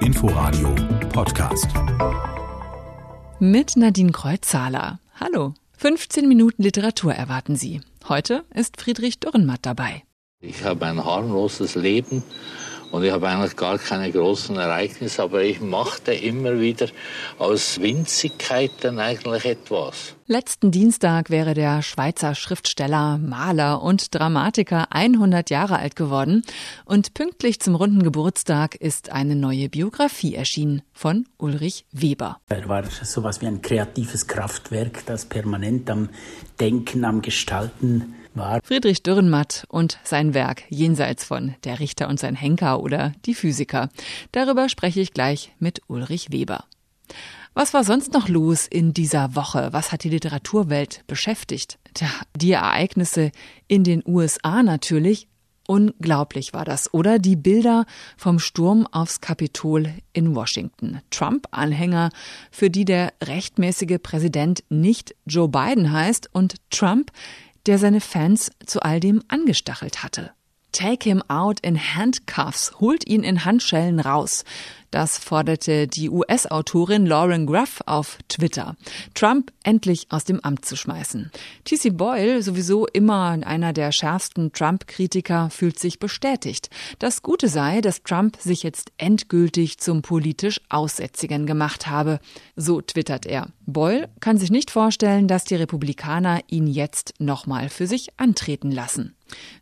Inforadio Podcast. Mit Nadine Kreuzzahler. Hallo. 15 Minuten Literatur erwarten Sie. Heute ist Friedrich Dürrenmatt dabei. Ich habe ein harmloses Leben und ich habe eigentlich gar keine großen Ereignisse, aber ich machte immer wieder aus Winzigkeiten eigentlich etwas. Letzten Dienstag wäre der Schweizer Schriftsteller, Maler und Dramatiker 100 Jahre alt geworden und pünktlich zum runden Geburtstag ist eine neue Biografie erschienen von Ulrich Weber. Er war sowas wie ein kreatives Kraftwerk, das permanent am Denken, am Gestalten war. Friedrich Dürrenmatt und sein Werk jenseits von Der Richter und sein Henker oder Die Physiker. Darüber spreche ich gleich mit Ulrich Weber. Was war sonst noch los in dieser Woche? Was hat die Literaturwelt beschäftigt? Tja, die Ereignisse in den USA natürlich. Unglaublich war das, oder? Die Bilder vom Sturm aufs Kapitol in Washington. Trump-Anhänger, für die der rechtmäßige Präsident nicht Joe Biden heißt und Trump der seine Fans zu all dem angestachelt hatte. Take him out in handcuffs, holt ihn in Handschellen raus. Das forderte die US-Autorin Lauren Gruff auf Twitter. Trump endlich aus dem Amt zu schmeißen. T.C. Boyle, sowieso immer einer der schärfsten Trump-Kritiker, fühlt sich bestätigt. Das Gute sei, dass Trump sich jetzt endgültig zum politisch Aussätzigen gemacht habe. So twittert er. Boyle kann sich nicht vorstellen, dass die Republikaner ihn jetzt nochmal für sich antreten lassen.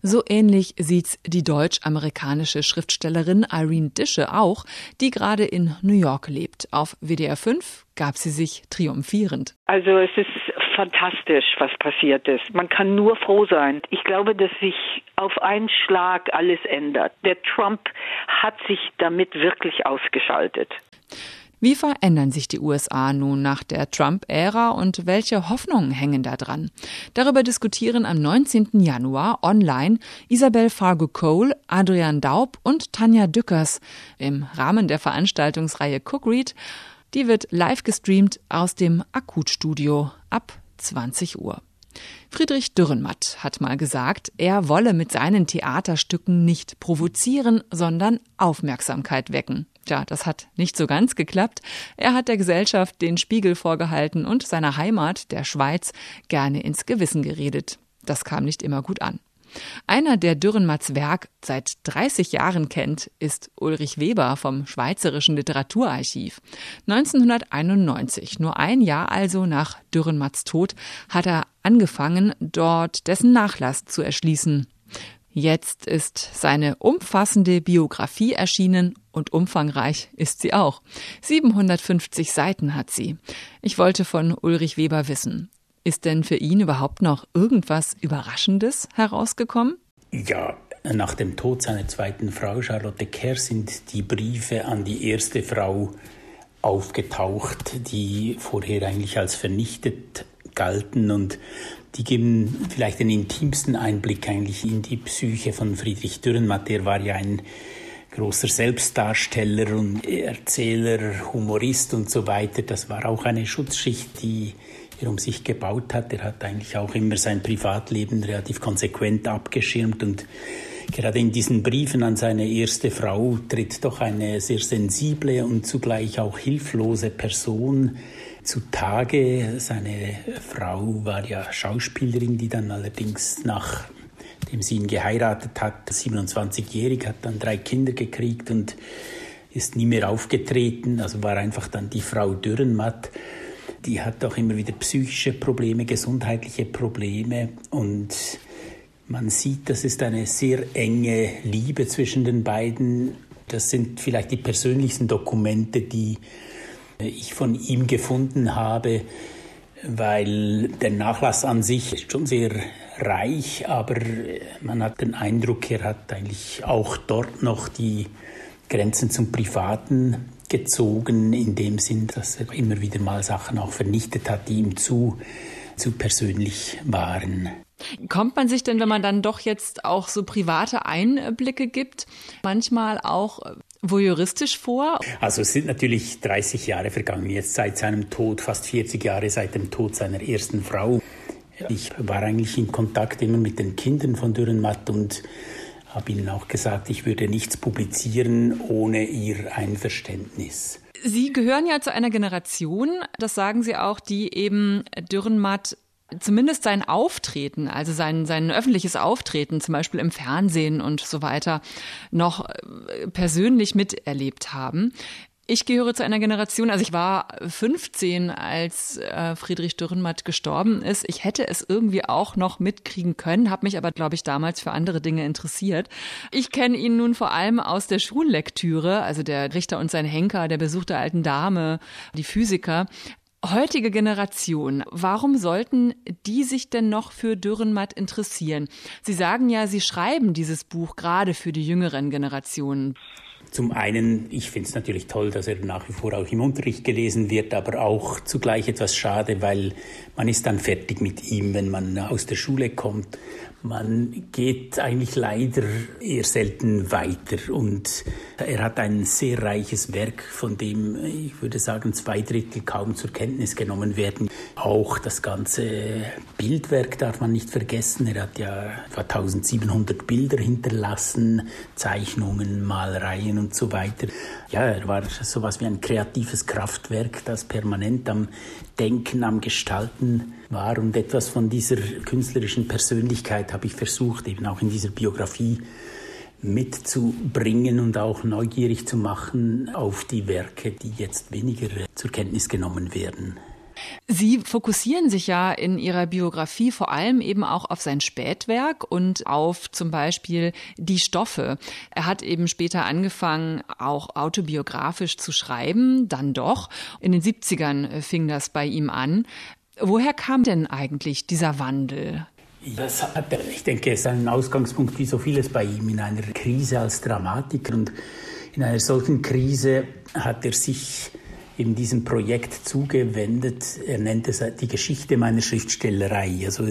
So ähnlich sieht's die deutsch-amerikanische Schriftstellerin Irene Dische auch, die gerade in New York lebt. Auf WDR 5 gab sie sich triumphierend. Also es ist fantastisch, was passiert ist. Man kann nur froh sein. Ich glaube, dass sich auf einen Schlag alles ändert. Der Trump hat sich damit wirklich ausgeschaltet. Wie verändern sich die USA nun nach der Trump-Ära und welche Hoffnungen hängen da dran? Darüber diskutieren am 19. Januar online Isabel Fargo Cole, Adrian Daub und Tanja Dückers im Rahmen der Veranstaltungsreihe Cook Read. Die wird live gestreamt aus dem Akutstudio ab 20 Uhr. Friedrich Dürrenmatt hat mal gesagt, er wolle mit seinen Theaterstücken nicht provozieren, sondern Aufmerksamkeit wecken. Tja, das hat nicht so ganz geklappt. Er hat der Gesellschaft den Spiegel vorgehalten und seiner Heimat, der Schweiz, gerne ins Gewissen geredet. Das kam nicht immer gut an. Einer, der Dürrenmatts Werk seit 30 Jahren kennt, ist Ulrich Weber vom Schweizerischen Literaturarchiv. 1991, nur ein Jahr also nach Dürrenmatts Tod, hat er angefangen, dort dessen Nachlass zu erschließen. Jetzt ist seine umfassende Biografie erschienen und umfangreich ist sie auch. 750 Seiten hat sie. Ich wollte von Ulrich Weber wissen, ist denn für ihn überhaupt noch irgendwas Überraschendes herausgekommen? Ja, nach dem Tod seiner zweiten Frau, Charlotte Kerr, sind die Briefe an die erste Frau aufgetaucht, die vorher eigentlich als vernichtet galten und die geben vielleicht den intimsten Einblick eigentlich in die Psyche von Friedrich Dürrenmatt. Er war ja ein großer Selbstdarsteller und Erzähler, Humorist und so weiter. Das war auch eine Schutzschicht, die er um sich gebaut hat. Er hat eigentlich auch immer sein Privatleben relativ konsequent abgeschirmt und gerade in diesen Briefen an seine erste Frau tritt doch eine sehr sensible und zugleich auch hilflose Person zutage. Seine Frau war ja Schauspielerin, die dann allerdings nachdem sie ihn geheiratet hat, 27-jährig, hat dann drei Kinder gekriegt und ist nie mehr aufgetreten, also war einfach dann die Frau Dürrenmatt. Die hat auch immer wieder psychische Probleme, gesundheitliche Probleme und man sieht, das ist eine sehr enge Liebe zwischen den beiden. Das sind vielleicht die persönlichsten Dokumente, die ich von ihm gefunden habe, weil der Nachlass an sich ist schon sehr reich, aber man hat den Eindruck, er hat eigentlich auch dort noch die Grenzen zum Privaten gezogen, in dem Sinn, dass er immer wieder mal Sachen auch vernichtet hat, die ihm zu, zu persönlich waren. Kommt man sich denn, wenn man dann doch jetzt auch so private Einblicke gibt, manchmal auch voyeuristisch vor? Also es sind natürlich 30 Jahre vergangen, jetzt seit seinem Tod, fast 40 Jahre seit dem Tod seiner ersten Frau. Ich war eigentlich in Kontakt immer mit den Kindern von Dürrenmatt und habe ihnen auch gesagt, ich würde nichts publizieren ohne ihr Einverständnis. Sie gehören ja zu einer Generation, das sagen Sie auch, die eben Dürrenmatt zumindest sein Auftreten, also sein, sein öffentliches Auftreten, zum Beispiel im Fernsehen und so weiter, noch äh, persönlich miterlebt haben. Ich gehöre zu einer Generation, also ich war 15, als äh, Friedrich Dürrenmatt gestorben ist. Ich hätte es irgendwie auch noch mitkriegen können, habe mich aber, glaube ich, damals für andere Dinge interessiert. Ich kenne ihn nun vor allem aus der Schullektüre, also der Richter und sein Henker, der Besuch der alten Dame, die Physiker. Heutige Generation, warum sollten die sich denn noch für Dürrenmatt interessieren? Sie sagen ja, Sie schreiben dieses Buch gerade für die jüngeren Generationen. Zum einen, ich finde es natürlich toll, dass er nach wie vor auch im Unterricht gelesen wird, aber auch zugleich etwas schade, weil man ist dann fertig mit ihm, wenn man aus der Schule kommt. Man geht eigentlich leider eher selten weiter und er hat ein sehr reiches Werk, von dem ich würde sagen zwei Drittel kaum zur Kenntnis genommen werden. Auch das ganze Bildwerk darf man nicht vergessen. Er hat ja etwa 1700 Bilder hinterlassen, Zeichnungen, Malereien und so weiter. Ja, er war sowas wie ein kreatives Kraftwerk, das permanent am Denken, am Gestalten war. Und etwas von dieser künstlerischen Persönlichkeit habe ich versucht, eben auch in dieser Biografie mitzubringen und auch neugierig zu machen auf die Werke, die jetzt weniger zur Kenntnis genommen werden. Sie fokussieren sich ja in Ihrer Biografie vor allem eben auch auf sein Spätwerk und auf zum Beispiel die Stoffe. Er hat eben später angefangen, auch autobiografisch zu schreiben, dann doch. In den 70ern fing das bei ihm an. Woher kam denn eigentlich dieser Wandel? Das hat, ich denke, ist ein Ausgangspunkt wie so vieles bei ihm in einer Krise als Dramatiker. Und in einer solchen Krise hat er sich in diesem Projekt zugewendet. Er nennt es die Geschichte meiner Schriftstellerei. Also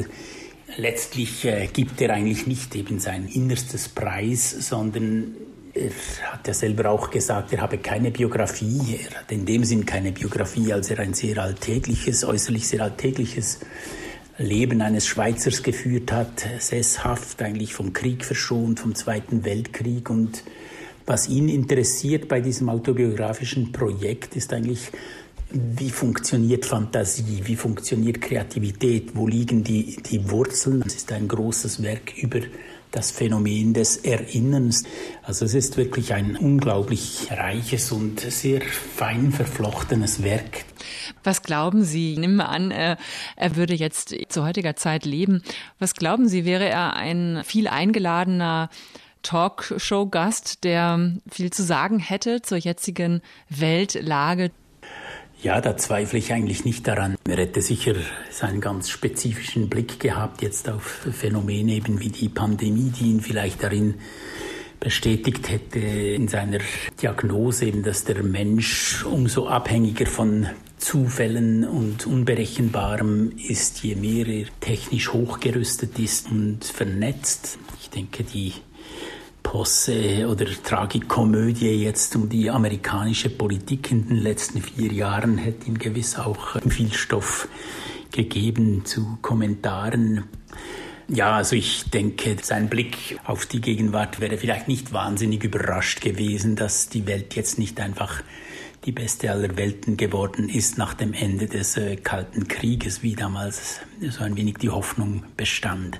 letztlich äh, gibt er eigentlich nicht eben sein innerstes Preis, sondern er hat ja selber auch gesagt, er habe keine Biografie. Er hat in dem Sinn keine Biografie, als er ein sehr alltägliches, äußerlich sehr alltägliches Leben eines Schweizers geführt hat, sesshaft, eigentlich vom Krieg verschont, vom Zweiten Weltkrieg und was ihn interessiert bei diesem autobiografischen Projekt ist eigentlich, wie funktioniert Fantasie, wie funktioniert Kreativität, wo liegen die, die Wurzeln. Es ist ein großes Werk über das Phänomen des Erinnerns. Also es ist wirklich ein unglaublich reiches und sehr fein verflochtenes Werk. Was glauben Sie? Nehmen wir an, er, er würde jetzt zu heutiger Zeit leben. Was glauben Sie, wäre er ein viel eingeladener Talkshow-Gast, der viel zu sagen hätte zur jetzigen Weltlage. Ja, da zweifle ich eigentlich nicht daran. Er hätte sicher seinen ganz spezifischen Blick gehabt jetzt auf Phänomene eben wie die Pandemie, die ihn vielleicht darin bestätigt hätte in seiner Diagnose eben, dass der Mensch umso abhängiger von Zufällen und Unberechenbarem ist, je mehr er technisch hochgerüstet ist und vernetzt. Ich denke, die Posse oder Tragikomödie jetzt um die amerikanische Politik in den letzten vier Jahren hätte ihm gewiss auch viel Stoff gegeben zu Kommentaren. Ja, also ich denke, sein Blick auf die Gegenwart wäre vielleicht nicht wahnsinnig überrascht gewesen, dass die Welt jetzt nicht einfach die beste aller Welten geworden ist nach dem Ende des äh, Kalten Krieges, wie damals so ein wenig die Hoffnung bestand.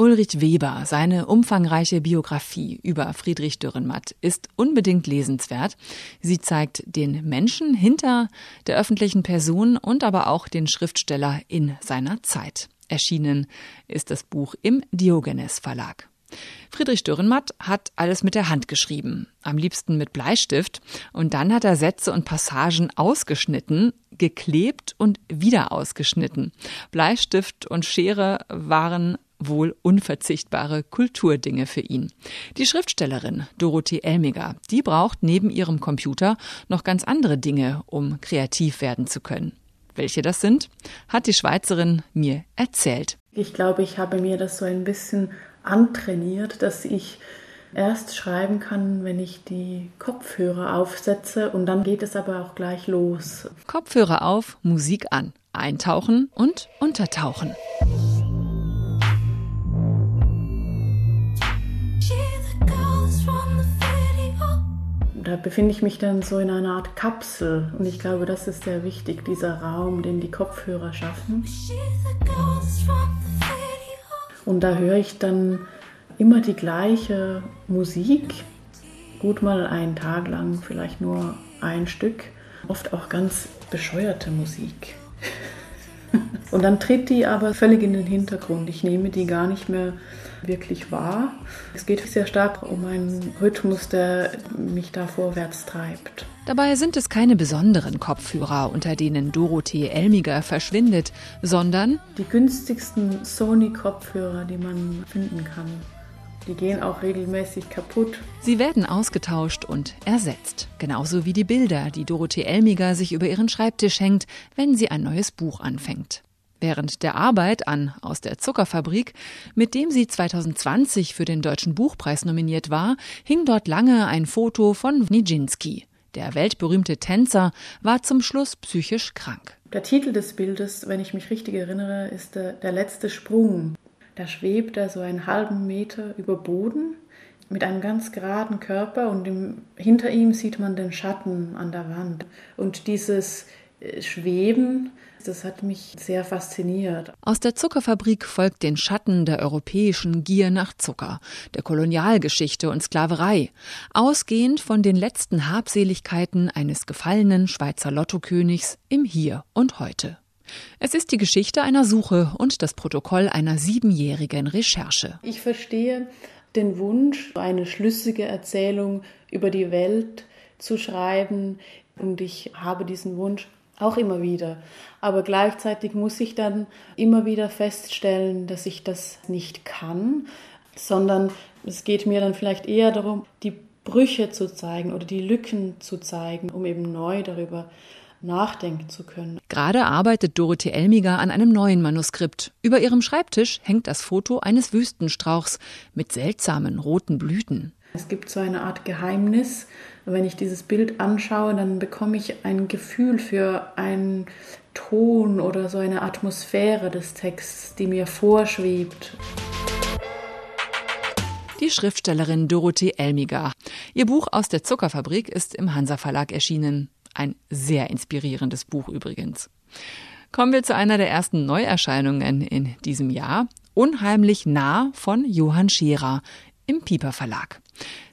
Ulrich Weber, seine umfangreiche Biografie über Friedrich Dürrenmatt ist unbedingt lesenswert. Sie zeigt den Menschen hinter der öffentlichen Person und aber auch den Schriftsteller in seiner Zeit. Erschienen ist das Buch im Diogenes Verlag. Friedrich Dürrenmatt hat alles mit der Hand geschrieben, am liebsten mit Bleistift, und dann hat er Sätze und Passagen ausgeschnitten, geklebt und wieder ausgeschnitten. Bleistift und Schere waren wohl unverzichtbare Kulturdinge für ihn. Die Schriftstellerin Dorothee Elmiger, die braucht neben ihrem Computer noch ganz andere Dinge, um kreativ werden zu können. Welche das sind, hat die Schweizerin mir erzählt. Ich glaube, ich habe mir das so ein bisschen antrainiert, dass ich erst schreiben kann, wenn ich die Kopfhörer aufsetze und dann geht es aber auch gleich los. Kopfhörer auf, Musik an, eintauchen und untertauchen. Da befinde ich mich dann so in einer Art Kapsel und ich glaube, das ist sehr wichtig, dieser Raum, den die Kopfhörer schaffen. Und da höre ich dann immer die gleiche Musik, gut mal einen Tag lang, vielleicht nur ein Stück, oft auch ganz bescheuerte Musik. Und dann tritt die aber völlig in den Hintergrund. Ich nehme die gar nicht mehr wirklich wahr. Es geht sehr stark um einen Rhythmus, der mich da vorwärts treibt. Dabei sind es keine besonderen Kopfhörer, unter denen Dorothee Elmiger verschwindet, sondern die günstigsten Sony-Kopfhörer, die man finden kann. Die gehen auch regelmäßig kaputt. Sie werden ausgetauscht und ersetzt. Genauso wie die Bilder, die Dorothee Elmiger sich über ihren Schreibtisch hängt, wenn sie ein neues Buch anfängt. Während der Arbeit an Aus der Zuckerfabrik, mit dem sie 2020 für den Deutschen Buchpreis nominiert war, hing dort lange ein Foto von Nijinsky. Der weltberühmte Tänzer war zum Schluss psychisch krank. Der Titel des Bildes, wenn ich mich richtig erinnere, ist der, der letzte Sprung. Da schwebt er so einen halben Meter über Boden mit einem ganz geraden Körper und im, hinter ihm sieht man den Schatten an der Wand. Und dieses äh, Schweben das hat mich sehr fasziniert. Aus der Zuckerfabrik folgt den Schatten der europäischen Gier nach Zucker, der Kolonialgeschichte und Sklaverei, ausgehend von den letzten Habseligkeiten eines gefallenen Schweizer Lottokönigs im Hier und Heute. Es ist die Geschichte einer Suche und das Protokoll einer siebenjährigen Recherche. Ich verstehe den Wunsch, eine schlüssige Erzählung über die Welt zu schreiben und ich habe diesen Wunsch auch immer wieder. Aber gleichzeitig muss ich dann immer wieder feststellen, dass ich das nicht kann, sondern es geht mir dann vielleicht eher darum, die Brüche zu zeigen oder die Lücken zu zeigen, um eben neu darüber nachdenken zu können. Gerade arbeitet Dorothee Elmiger an einem neuen Manuskript. Über ihrem Schreibtisch hängt das Foto eines Wüstenstrauchs mit seltsamen roten Blüten. Es gibt so eine Art Geheimnis. Wenn ich dieses Bild anschaue, dann bekomme ich ein Gefühl für einen Ton oder so eine Atmosphäre des Texts, die mir vorschwebt. Die Schriftstellerin Dorothee Elmiger. Ihr Buch aus der Zuckerfabrik ist im Hansa Verlag erschienen. Ein sehr inspirierendes Buch übrigens. Kommen wir zu einer der ersten Neuerscheinungen in diesem Jahr. Unheimlich nah von Johann Scherer im Pieper Verlag.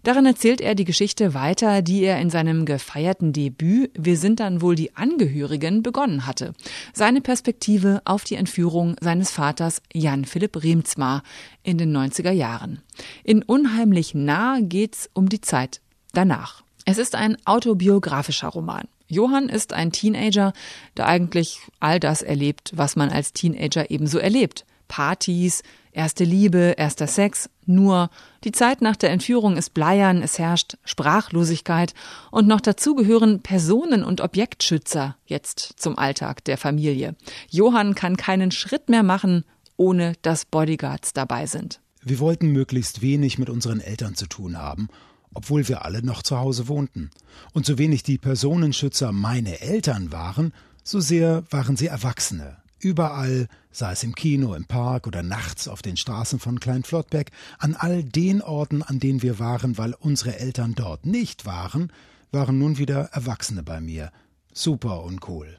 Darin erzählt er die Geschichte weiter, die er in seinem gefeierten Debüt Wir sind dann wohl die Angehörigen begonnen hatte. Seine Perspektive auf die Entführung seines Vaters Jan Philipp Remzmar in den 90er Jahren. In Unheimlich nah geht's um die Zeit danach. Es ist ein autobiografischer Roman. Johann ist ein Teenager, der eigentlich all das erlebt, was man als Teenager ebenso erlebt. Partys, erste Liebe, erster Sex, nur die Zeit nach der Entführung ist bleiern, es herrscht Sprachlosigkeit und noch dazu gehören Personen- und Objektschützer jetzt zum Alltag der Familie. Johann kann keinen Schritt mehr machen, ohne dass Bodyguards dabei sind. Wir wollten möglichst wenig mit unseren Eltern zu tun haben, obwohl wir alle noch zu Hause wohnten. Und so wenig die Personenschützer meine Eltern waren, so sehr waren sie Erwachsene, Überall, sei es im Kino, im Park oder nachts auf den Straßen von Kleinflottbeck, an all den Orten, an denen wir waren, weil unsere Eltern dort nicht waren, waren nun wieder Erwachsene bei mir. Super uncool.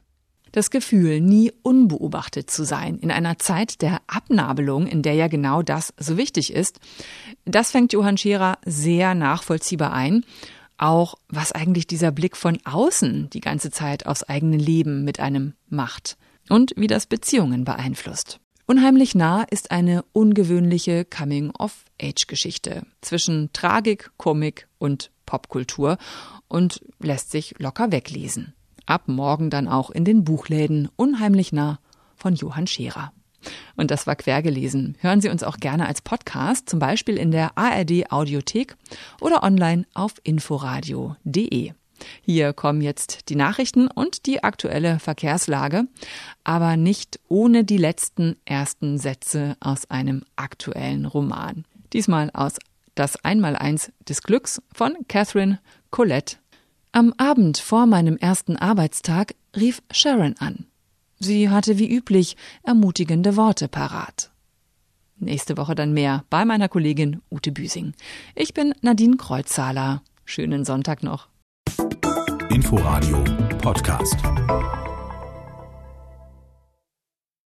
Das Gefühl, nie unbeobachtet zu sein, in einer Zeit der Abnabelung, in der ja genau das so wichtig ist, das fängt Johann Scherer sehr nachvollziehbar ein. Auch was eigentlich dieser Blick von außen die ganze Zeit aufs eigene Leben mit einem macht und wie das Beziehungen beeinflusst. Unheimlich nah ist eine ungewöhnliche Coming-of-Age-Geschichte zwischen Tragik, Komik und Popkultur und lässt sich locker weglesen. Ab morgen dann auch in den Buchläden Unheimlich nah von Johann Scherer. Und das war quergelesen. Hören Sie uns auch gerne als Podcast, zum Beispiel in der ARD Audiothek oder online auf inforadio.de. Hier kommen jetzt die Nachrichten und die aktuelle Verkehrslage, aber nicht ohne die letzten ersten Sätze aus einem aktuellen Roman. Diesmal aus Das Einmaleins des Glücks von Catherine Colette. Am Abend vor meinem ersten Arbeitstag rief Sharon an. Sie hatte wie üblich ermutigende Worte parat. Nächste Woche dann mehr bei meiner Kollegin Ute Büsing. Ich bin Nadine Kreuzzahler. Schönen Sonntag noch. Inforadio Podcast.